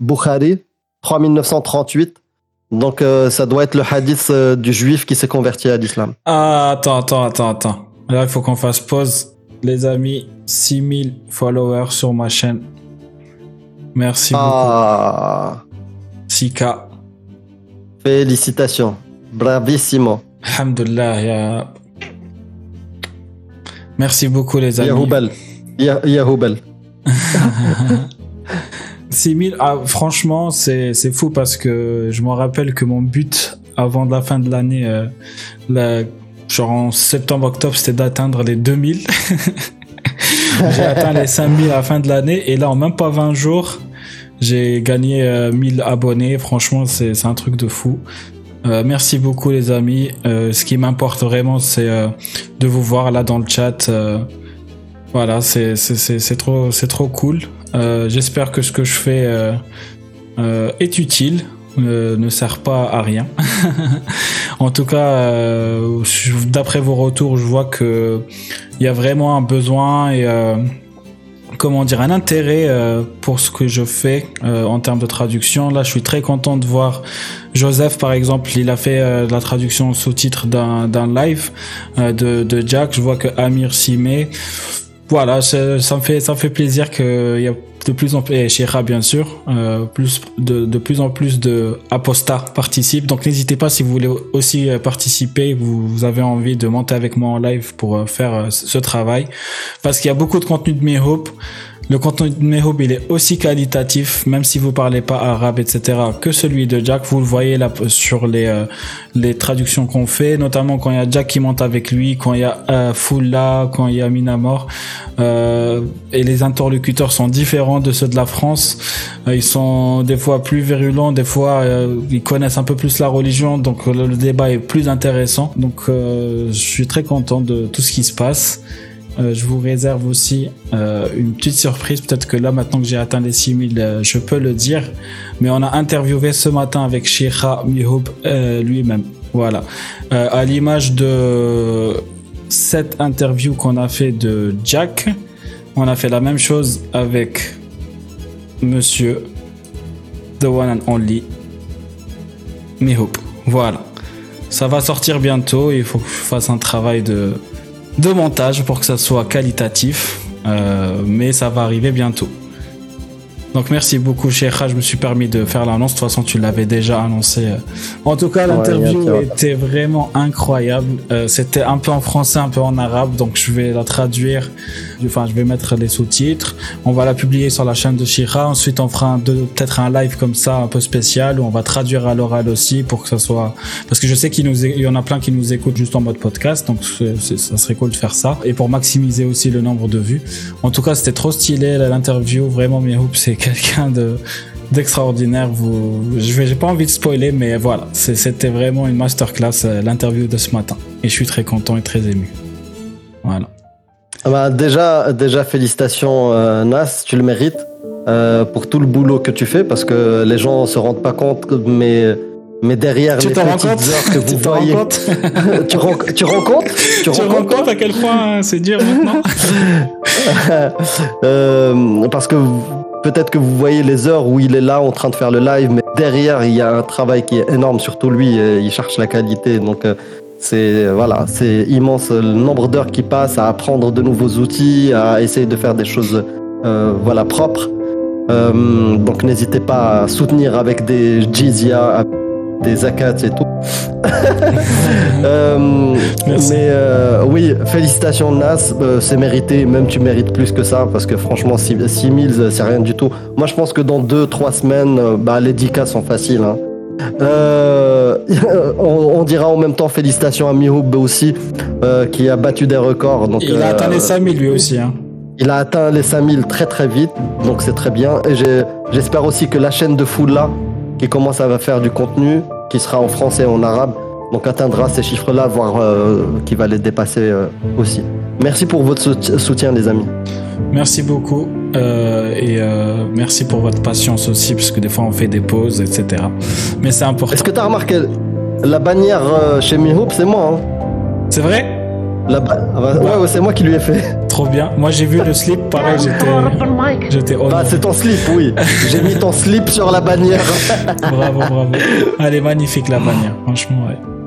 Bukhari, 3938. Donc euh, ça doit être le hadith euh, du juif qui s'est converti à l'islam. Ah, attends, attends, attends, attends. Là, il faut qu'on fasse pause. Les amis, 6000 followers sur ma chaîne. Merci Ah, beaucoup. Sika. félicitations. Bravissimo. Alhamdulillah, ya... Merci beaucoup, les amis. Yahoubal. Ya- Yahoubal. 6000, ah, franchement, c'est c'est fou parce que je me rappelle que mon but avant la fin de l'année, euh, genre en septembre-octobre, c'était d'atteindre les 2000. j'ai atteint les 5000 à la fin de l'année et là, en même pas 20 jours, j'ai gagné euh, 1000 abonnés. Franchement, c'est c'est un truc de fou. Euh, merci beaucoup les amis. Euh, ce qui m'importe vraiment, c'est de vous voir là dans le chat. voilà, c'est trop c'est trop cool. Euh, J'espère que ce que je fais euh, euh, est utile, ne sert pas à rien. en tout cas, d'après vos retours, je vois que il y a vraiment un besoin et comment dire un intérêt pour ce que je fais en termes de traduction. Là, je suis très content de voir Joseph, par exemple, il a fait la traduction sous-titre d'un live de, de Jack. Je vois que Amir s'y met. Voilà, ça, me fait ça me fait plaisir qu'il y a de plus en plus et Sheikha bien sûr, euh, plus de, de plus en plus de apostats participent. Donc n'hésitez pas si vous voulez aussi euh, participer, vous, avez envie de monter avec moi en live pour euh, faire ce travail, parce qu'il y a beaucoup de contenu de Mehope. Le contenu de Mehope, il est aussi qualitatif, même si vous parlez pas arabe, etc., que celui de Jack. Vous le voyez là sur les euh, les traductions qu'on fait, notamment quand il y a Jack qui monte avec lui, quand il y a euh, Foula, quand il y a Minamor. Euh, et les interlocuteurs sont différents de ceux de la France. Euh, ils sont des fois plus virulents, des fois euh, ils connaissent un peu plus la religion, donc euh, le, le débat est plus intéressant. Donc euh, je suis très content de tout ce qui se passe. Euh, je vous réserve aussi euh, une petite surprise. Peut-être que là, maintenant que j'ai atteint les 6000, euh, je peux le dire. Mais on a interviewé ce matin avec Sheikha Mihoub euh, lui-même. Voilà. À l'image de cette interview qu'on a fait de Jack, on a fait la même chose avec Monsieur The One and Only Mihoub. Voilà. Ça va sortir bientôt. Il faut que je fasse un travail de de montage pour que ça soit qualitatif, euh, mais ça va arriver bientôt. Donc merci beaucoup Sheikha, je me suis permis de faire l'annonce, de toute façon tu l'avais déjà annoncé. En tout cas l'interview était vraiment incroyable, Euh, c'était un peu en français, un peu en arabe, donc je vais la traduire, enfin je vais mettre les sous-titres, on va la publier sur la chaîne de Sheikha, ensuite on fera peut-être un live comme ça un peu spécial où on va traduire à l'oral aussi pour que ça soit... Parce que je sais qu'il nous é- il y en a plein qui nous écoutent juste en mode podcast, donc ça serait cool de faire ça, et pour maximiser aussi le nombre de vues. En tout cas, c'était trop stylé l'interview. Vraiment, Mihoop, c'est quelqu'un de d'extraordinaire. Vous, je j'ai pas envie de spoiler, mais voilà, c'était vraiment une masterclass euh, l'interview de ce matin. Et je suis très content et très ému. Voilà. Ah bah, déjà, déjà félicitations euh, Nas, tu le mérites euh, pour tout le boulot que tu fais parce que les gens se rendent pas compte, mais mais derrière Tu les petites heures que Tu vous rends voyez, compte? Tu rends tu rends compte, tu Tu rends te rends compte compte à quel point euh, c'est dur maintenant? Euh, parce que peut-être que vous voyez les heures où il est là en train de faire le live, mais derrière il y a un travail qui est énorme. Surtout lui, euh, il cherche la qualité, donc euh, c'est voilà, c'est immense euh, le nombre d'heures qui passent à apprendre de nouveaux outils, à essayer de faire des choses euh, voilà propres. Euh, donc n'hésitez pas à soutenir avec des jizya, des zakats et tout. Euh, mais euh, oui, félicitations Nas, euh, c'est mérité, même tu mérites plus que ça, parce que franchement 6000 c'est rien du tout. Moi je pense que dans 2-3 semaines, bah, les 10K sont faciles. hein. Euh, on, on dira en même temps félicitations à Mihoub aussi, euh, qui a battu des records. Donc, Il a euh, atteint les 5000 lui aussi. Hein. il a atteint les 5000 très très vite, donc c'est très bien. Et j'espère aussi que la chaîne de Foula, qui commence à faire du contenu, qui sera en français et en arabe, donc atteindra ces chiffres-là, voire euh, qui va les dépasser euh, aussi. Merci pour votre sout- soutien, les amis. Merci beaucoup. euh, et euh, merci pour votre patience aussi, parce que des fois on fait des pauses, etc. Mais c'est important. Est-ce que tu as remarqué la bannière euh, chez Mihoop, c'est moi. Hein? C'est vrai? La ba- ah bah, ouais, ouais, c'est moi qui lui ai fait. Trop bien. Moi j'ai vu le slip, pareil, j'étais. t'ai Bah, c'est ton slip, oui. J'ai mis ton slip sur la bannière. Bravo, bravo. Elle est magnifique la bannière, franchement, ouais.